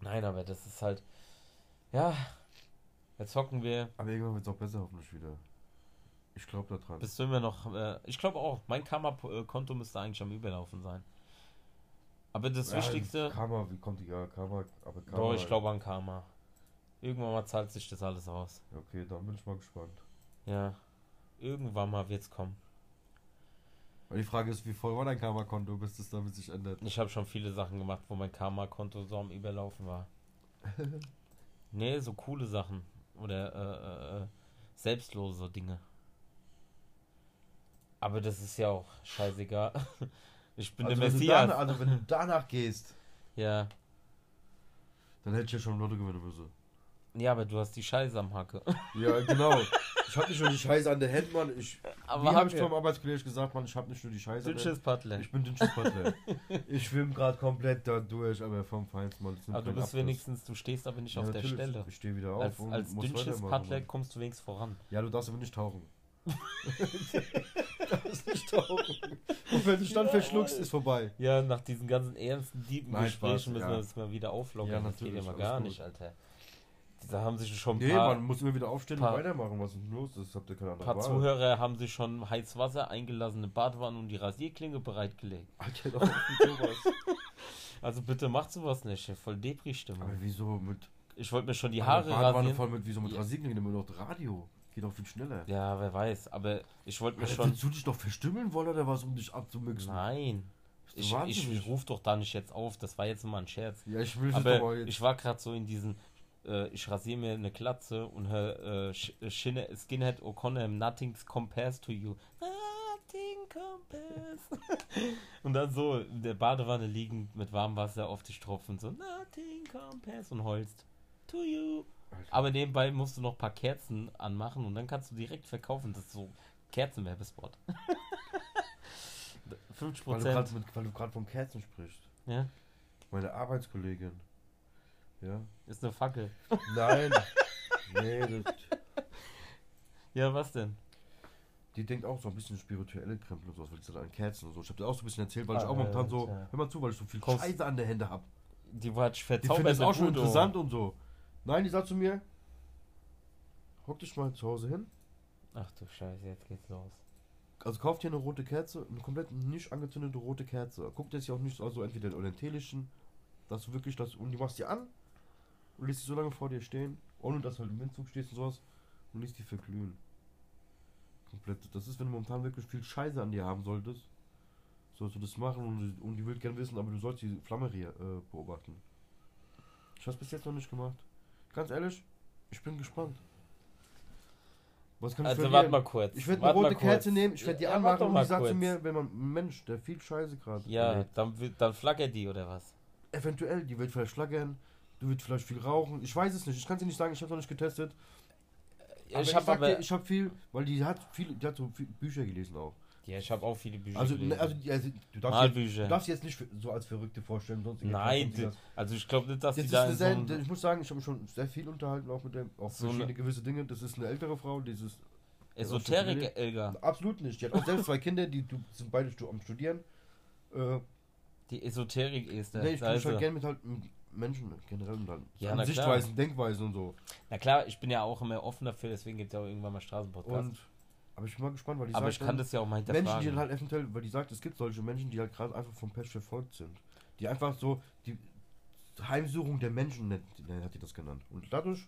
Nein, aber das ist halt. Ja. Jetzt hocken wir. Aber irgendwann wird es auch besser, hoffentlich wieder. Ich glaube da dran. Bist du immer noch. Äh, ich glaube auch, mein Karma-Konto müsste eigentlich am Überlaufen sein. Aber das Ja, Wichtigste. Karma, wie kommt die ja, Karma, aber Karma. Doch, ich glaube an Karma. Irgendwann mal zahlt sich das alles aus. Okay, dann bin ich mal gespannt. Ja. Irgendwann mal wird's kommen. Weil die Frage ist, wie voll war dein Karma-Konto, bis es damit sich ändert? Ich habe schon viele Sachen gemacht, wo mein Karma-Konto so am Überlaufen war. (laughs) nee, so coole Sachen. Oder äh, äh, äh, selbstlose Dinge. Aber das ist ja auch scheißegal. (laughs) Ich bin also, der Messias. danach, also wenn du danach gehst, Ja. dann hätte ich ja schon Lotto gewinnen müssen. Ja, aber du hast die Scheiße am Hacke. (laughs) Ja, genau. ich hab nicht nur die Scheiße an der Hand, Mann. Ich, Aber wie habe ich vom Arbeitskollege gesagt, Mann, ich habe nicht nur die Scheiße Dünnsches Paddler. Ich bin Dünnschiffpaddler. (laughs) ich schwimme gerade komplett da durch, aber vom Feinsten, Mann. Aber du bist Abriss. wenigstens, du stehst aber nicht Ja, auf der. Stelle. Ich stehe wieder auf Als, als Dünnsches Mann. kommst du wenigstens voran. Ja, du darfst aber nicht tauchen. (laughs) du darfst nicht tauchen. Und wenn du dann Ja, verschluckst, ist vorbei. Ja, nach diesen ganzen ernsten, tiefen Nein, Gesprächen Spaß, müssen ja. wir das mal wieder auflockern. Ja, das geht ja mal gar gut. nicht, Alter. Da haben sich schon ein Nee, paar, man muss immer wieder aufstehen paar- und weitermachen. Was ist denn los? Das habt ihr keine andere paar Wahl. Zuhörer haben sich schon heiß Wasser, eingelassene Badwanne und die Rasierklinge bereitgelegt. Alter, doch nicht sowas. (laughs) Also bitte macht sowas nicht, voll Depri-Stimmung. Aber wieso mit Ich wollte mir schon die Eine Haare Badewanne rasieren. voll mit, wieso mit Ja. Rasierklingen? Immer noch Radio. Geht auch viel schneller. Ja, wer weiß, aber ich wollte mir schon... Willst du dich doch verstümmeln wollen oder was, um dich abzumixen? Nein, ich, ich, ich rufe doch da nicht jetzt auf, das war jetzt mal ein Scherz. Ja, ich will Aber aber jetzt. ich war gerade so in diesen, äh, ich rasiere mir eine Glatze und hör äh, äh, Skinhead O'Connor, nothing compares to you. Nothing compares. (laughs) und dann so in der Badewanne liegend mit warmem Wasser auf dich tropfen, so nothing compares und heulst. To you. Aber nebenbei musst du noch ein paar Kerzen anmachen und dann kannst du direkt verkaufen. Das ist so Kerzenwerbespot. 50 Weil du Prozent. weil du gerade vom Kerzen sprichst. Ja, Meine Arbeitskollegin. Ja. ist eine Fackel. Nein. (laughs) nee, das, Ja, was denn? die denkt auch so ein bisschen spirituelle Krempel und sowas, weil die so an Kerzen und so. Ich hab dir auch so ein bisschen erzählt, weil ich Ah, auch momentan so, Alter. hör mal zu, weil ich so viel Kommst- Scheiße an der Hände hab. Die war Die verzaubert. findet das auch schon Udo. interessant und so. Nein, die sagt zu mir, hock dich mal zu Hause hin. Ach du Scheiße, jetzt geht's los. Also kauft hier eine rote Kerze, eine komplett nicht angezündete rote Kerze. Guckt jetzt ja auch nicht so, also entweder den orientalischen, dass du wirklich das, und die machst die an und lässt die so lange vor dir stehen, ohne dass du halt im Windzug stehst und sowas, und lässt die verglühen. Komplett. Das ist, wenn du momentan wirklich viel Scheiße an dir haben solltest, sollst du das machen und, die- und die will gern wissen, aber du sollst die Flamme hier, äh, beobachten. Ich hab's bis jetzt noch nicht gemacht. Ganz ehrlich, ich bin gespannt. Was kann ich Also warte mal kurz. Ich werde eine rote Kerze nehmen, ich werde die Ja, anmachen und die sagt zu mir, wenn man Mensch, der viel Scheiße gerade Ja, erlebt, dann, wird- dann flackert die oder was? eventuell, die wird vielleicht schlagern, du wird vielleicht viel rauchen, ich weiß es nicht, ich kann es dir nicht sagen, ich habe noch nicht getestet. Aber ich habe dir, ich habe viel, weil die hat viel, die hat so viel Bücher gelesen auch. Ja, ich habe auch viele Bücher Also, gelesen. ne, also, also du, darfst jetzt, du darfst jetzt nicht für- so als Verrückte vorstellen, sonst Nein, irgendwas. also ich glaube nicht, dass Das die da so sehr, ein, ich muss sagen, ich habe schon sehr viel unterhalten, auch mit dem, auch So verschiedene gewisse Dinge. Das ist eine ältere Frau, dieses Esoterik, Elga. absolut nicht. Die hat auch selbst zwei Kinder, die du, sind beide am Studieren. Äh, Die Esoterik ist da. nee, ich tue mich ist halt er. gerne mit halt mit Menschen generell und dann Ja, na klar. Sichtweisen, Denkweisen und so. Na klar, ich bin ja auch immer offen dafür, deswegen gibt es ja auch irgendwann mal Straßenpodcast. Und aber ich bin mal gespannt, weil die aber sagt ich kann dann, das ja auch mal Menschen, die hinterfragen. dann halt eventuell, weil die sagt, es gibt solche Menschen, die halt gerade einfach vom Pech verfolgt sind. Die einfach so, die Heimsuchung der Menschen nennt, hat die das genannt. Und dadurch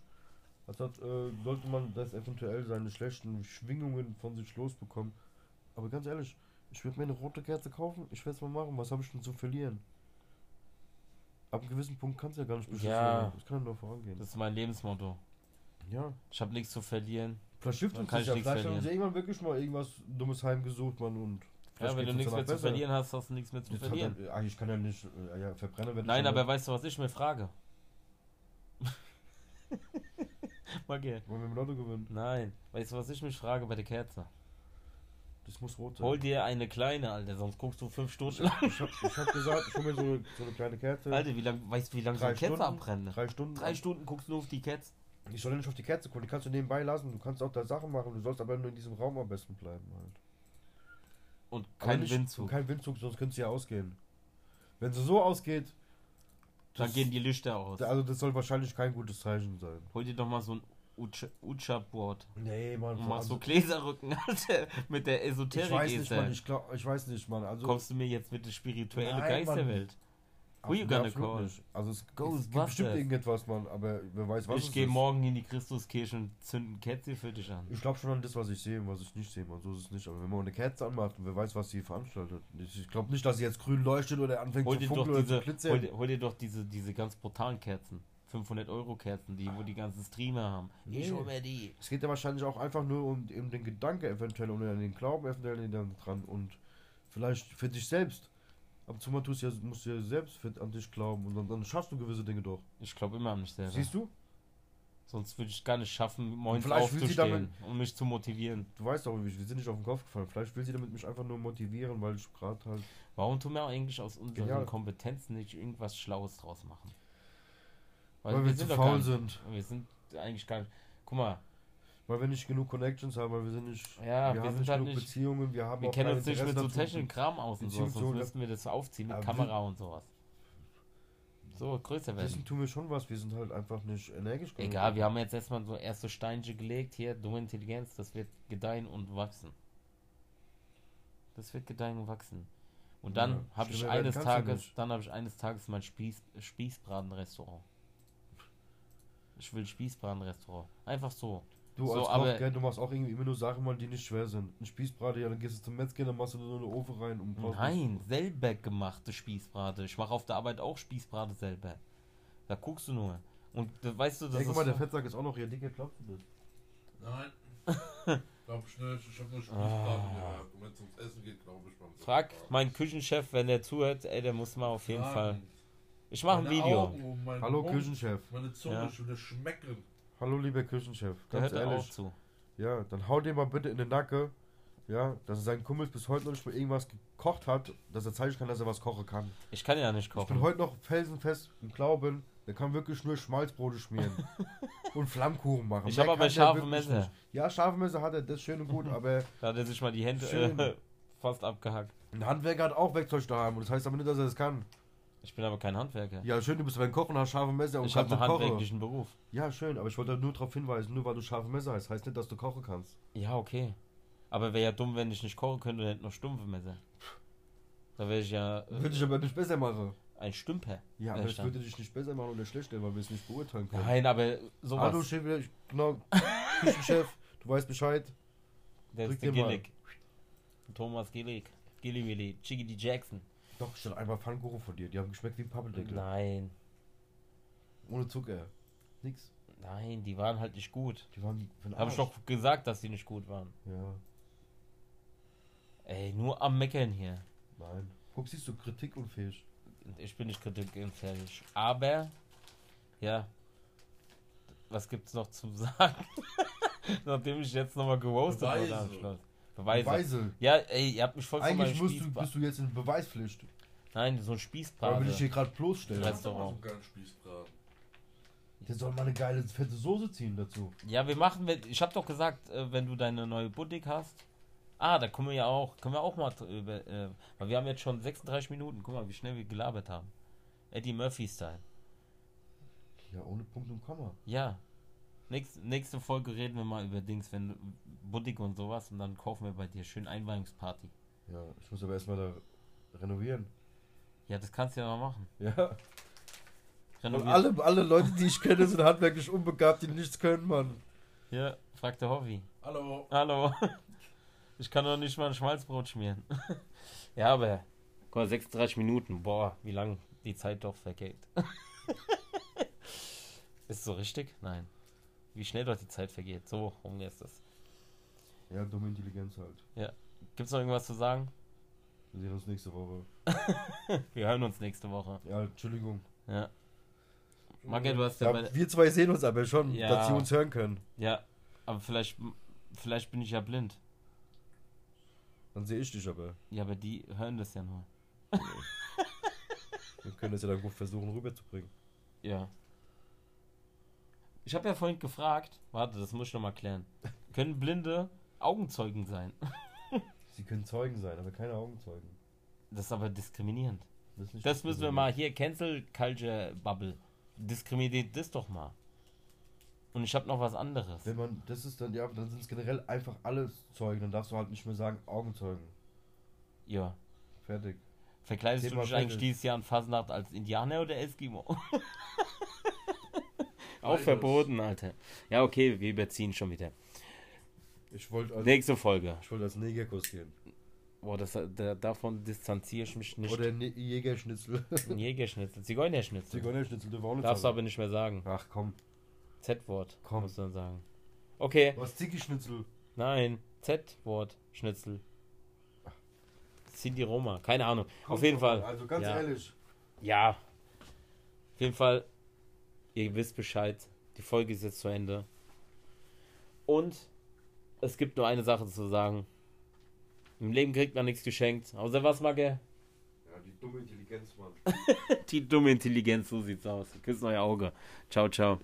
hat, äh, sollte man das eventuell seine schlechten Schwingungen von sich losbekommen. Aber ganz ehrlich, ich würde mir eine rote Kerze kaufen, ich werde es mal machen, was habe ich denn zu verlieren? Ab einem gewissen Punkt kann es ja gar nicht beschissen Ja. Es kann ja nur vorangehen. das ist mein Lebensmotto. Ja. Ich habe nichts zu verlieren. Vielleicht hilft uns kann das ich ja. nichts Vielleicht haben sie verlieren. irgendwann wirklich mal irgendwas dummes heimgesucht, Mann, und Ja, wenn du nichts mehr zu besser. verlieren hast, hast du nichts mehr zu Jetzt verlieren. er- ah, ich kann ja nicht, äh, ja, Verbrenner werde ich Nein, aber mal- weißt du, was ich mir frage? (laughs) Magier. Wollen wir im Lotto gewinnen? Nein, weißt du, was ich mich frage bei der Kerze? Das muss rot sein. Hol dir eine kleine, Alter, sonst guckst du fünf Stunden. hab, ich, hab, ich hab gesagt, ich hol mir so eine, so eine kleine Kerze. Alter, wie lang, weißt du, wie lange so eine Kerze abbrennt? Drei Stunden. Drei Stunden guckst du nur auf die Kerze. Ich soll ja nicht auf die Kerze gucken, die kannst du nebenbei lassen. Du kannst auch da Sachen machen, du sollst aber nur in diesem Raum am besten bleiben halt. Und kein nicht- Windzug. Kein Windzug, sonst könnte es ja ausgehen. Wenn sie so ausgeht, Dann gehen die Lichter aus. also das soll wahrscheinlich kein gutes Zeichen sein. Hol dir doch mal so ein Ucha- Ucha-Board. Nee, Mann. Und mach also- so Gläserrücken, (laughs) mit der ich Esoterik weiß nicht. Mann, ich, glaub, ich weiß nicht, Mann. Also, Kommst du mir jetzt mit der spirituellen Nein, Mann. Who you gonna call? nicht. Also es, es gibt bestimmt irgendetwas, Mann, aber wer weiß, was Ich gehe morgen in die Christuskirche und zünd ein Kerzchen für dich an. Ich glaube schon an das, was ich sehe und was ich nicht sehe, man. So ist es nicht. Aber wenn man eine Kerze anmacht und wer weiß, was sie veranstaltet. Ich, ich glaube nicht, dass sie jetzt grün leuchtet oder anfängt Hol zu funkeln oder zu diese, glitzern. hol, dir, hol dir doch diese, diese ganz brutalen Kerzen. 500 Euro Kerzen, die, wo die ganzen Streamer haben. Ich Nee. hol mir die. Es geht ja wahrscheinlich auch einfach nur um, um den Gedanke eventuell und den Glauben eventuell dann dran und vielleicht für dich selbst. Ab und zu mal tust du ja, musst du ja selbst für, an dich glauben und dann, dann schaffst du gewisse Dinge doch. Ich glaube immer an mich selber. Siehst du? Sonst würde ich gar nicht schaffen, morgens aufzustehen, um mich zu motivieren. Du weißt doch, wir wir sind nicht auf den Kopf gefallen. Vielleicht will sie damit mich einfach nur motivieren, weil ich gerade halt. Warum tun wir eigentlich aus unseren Genial. Kompetenzen nicht irgendwas Schlaues draus machen? Weil, wir, zu doch faul sind. Wir sind eigentlich gar nicht. Guck mal, Weil wir nicht genug Connections haben, weil wir sind nicht. Ja, wir, wir haben sind nicht halt genug nicht- Beziehungen, wir haben wir kennen uns nicht mit so technischen Kram aus und sowas, sonst müssten wir das aufziehen mit Kamera und sowas. So, größer werden. Wissen tun wir schon was, wir sind halt einfach nicht energisch genug. Egal, wir haben jetzt erstmal so erste Steinchen gelegt. Hier, dumme Intelligenz, das wird gedeihen und wachsen. Das wird gedeihen und wachsen. Und dann Ja, habe ich eines Tages, dann habe ich eines Tages mein Spieß, Spießbratenrestaurant. Ich will Spießbratenrestaurant. Einfach so. Du, So, als aber- Koch, gell, du machst auch irgendwie immer nur Sachen, mal, die nicht schwer sind. Ein Spießbrate, ja, dann gehst du zum Metzger, dann machst du nur eine Ofen rein und brauchst Nein, selber gemachte Spießbrate. Ich mache auf der Arbeit auch Spießbrate selber. Da guckst du nur. Und da, weißt du, das Denk ist mal, der Fettsack ist auch noch hier dicker, glaubst du das? Nein. (laughs) Glaub ich nicht. Ich hab nur Spießbraten Ah. gehabt. Und wenn es ums Essen geht, glaube ich beim Frag meinen Küchenchef, wenn der zuhört, ey, der muss mal auf jeden Fragen. Fall. Ich mache ein Video. Augen Hallo Mund, Küchenchef. Meine Zunge Ja. ist wieder schmecken. Hallo lieber Küchenchef. Ganz hört da auch ehrlich. zu. Ja, dann hau dir mal bitte in den Nacken Ja, dass er seinen Kumpels bis heute noch nicht mal irgendwas gekocht hat, dass er zeigen kann, dass er was kochen kann. Ich kann ja nicht Ich bin kochen. heute noch felsenfest im Glauben, der kann wirklich nur Schmalzbrote schmieren (laughs) und Flammkuchen machen. Ich Mehr hab aber scharfe Messer. nicht. Ja, scharfe Messer hat er, das ist schön und gut, (laughs) aber Da hat er sich mal die Hände äh, fast abgehackt. ein Handwerker hat auch Werkzeug daheim und das heißt aber nicht, dass er das kann. Ich bin aber kein Handwerker. Ja, schön, du bist beim Kochen, hast scharfe Messer und ich habe kannst einen du kochen. handwerklichen Beruf. Ja, schön, aber ich wollte nur darauf hinweisen, nur weil du scharfe Messer hast, heißt nicht, dass du kochen kannst. Ja, okay. Aber wäre ja dumm, wenn ich nicht kochen könnte und hätte noch stumpfe Messer. Da wäre ich ja äh, Würde ich aber nicht besser machen. ein Stümper. Ja, aber das ich würde dich nicht besser machen oder schlechter, weil wir es nicht beurteilen können. Nein, aber sowas. Hallo, Chef, ich- genau, Küchenchef, (laughs) du weißt Bescheid. der drück ist der. Gillig. Thomas Gillig. Gilly Willy. Chickity Jackson. Doch, ich hatte einfach Pfannkuchen von dir, die haben geschmeckt wie ein Pappendeckel. Nein. Ohne Zucker. Nix. Nein, die waren halt nicht gut. Die waren Habe ich doch gesagt, dass die nicht gut waren. Ja, Ey, nur am Meckern hier. nein. Guck, siehst du, kritikunfähig. Ich bin nicht kritikunfähig. Aber, ja. Was gibt's noch zu (laughs) sagen? Nachdem ich jetzt nochmal wurde Beweise. am Schluss. Beweise. Beweise. Ja, ey, ihr habt mich voll Eigentlich musst du, bist du jetzt in Beweispflicht. Nein, so ein Aber will Spießbrate. ich hier gerade bloßstellen. Ja. Restaurant. So einen geilen Spießbraten. Der soll mal eine geile fette Soße ziehen dazu. Ja, wir machen, ich hab doch gesagt, äh, wenn du deine neue Boutique hast. Ah, da können wir ja auch, können wir auch mal über, äh, weil wir haben jetzt schon 36 Minuten. Guck mal, wie schnell wir gelabert haben. Eddie Murphy Style. Ja, ohne Punkt und Komma. Ja. Nächste, nächste Folge reden wir mal über Dings, wenn Boutique und sowas und dann kaufen wir bei dir schön Einweihungsparty. Ja, ich muss aber erstmal da renovieren. Ja, das kannst du ja mal machen. Ja. Und Renoviert- alle, alle Leute, die ich kenne, sind handwerklich unbegabt, die nichts können, Mann. Ja, fragt der Hobby. Hallo. Hallo. (laughs) Ich kann doch nicht mal ein Schmalzbrot schmieren. (laughs) ja, aber. Guck mal, 36 Minuten. Boah, wie lang die Zeit doch vergeht. (laughs) ist so richtig? Nein. Wie schnell doch die Zeit vergeht. So rum ist das. Ja, dumme Intelligenz halt. Gibt's noch irgendwas zu sagen? Wir sehen uns nächste Woche. (laughs) Wir hören uns nächste Woche. Ja, Entschuldigung. Ja. Magge, du hast ja, Ja, wir zwei sehen uns aber schon, Ja. dass sie uns hören können. ja, aber vielleicht, vielleicht bin ich ja blind. Dann sehe ich dich aber. Ja, aber die hören das ja nur. Wir können das ja dann gut versuchen rüberzubringen. Ja. Ich habe ja vorhin gefragt, warte, das muss ich noch mal klären. Können Blinde Augenzeugen sein? (laughs) Sie können Zeugen sein, aber keine Augenzeugen. Das ist aber diskriminierend. Das, Das müssen wir mal hier, Cancel Culture Bubble. Diskriminiert das doch mal. Und ich habe noch was anderes. Wenn man, das ist dann, ja, dann sind es generell einfach alle Zeugen. Dann darfst du halt nicht mehr sagen Augenzeugen. Ja. Fertig. Verkleidest du Thema dich eigentlich dieses Jahr an Fasnacht als Indianer oder Eskimo? (laughs) Auch verboten, Alter. Ja, okay, wir überziehen schon wieder. Ich wollte als, Nächste Folge. ich wollte als Negerkuss gehen. Boah, das, da, davon distanziere ich mich nicht. Oder ne Jägerschnitzel. Jägerschnitzel, Zigeunerschnitzel. Zigeunerschnitzel auch nicht Darfst du aber nicht mehr sagen. Ach komm. Z-Wort, Komm. musst du dann sagen. Okay, Was Ziggy-Schnitzel? nein, Z-Wort, Schnitzel. Sind die Roma, keine Ahnung. Komm Auf jeden mal, Fall. Also ganz Ja. ehrlich. Ja. Auf jeden Fall, ihr wisst Bescheid. Die Folge ist jetzt zu Ende. Und es gibt nur eine Sache zu sagen. Im Leben kriegt man nichts geschenkt. Außer was, Magge? Ja, die dumme Intelligenz, Mann. (laughs) Die dumme Intelligenz, so sieht's aus. Küsst euer Auge. Ciao, ciao.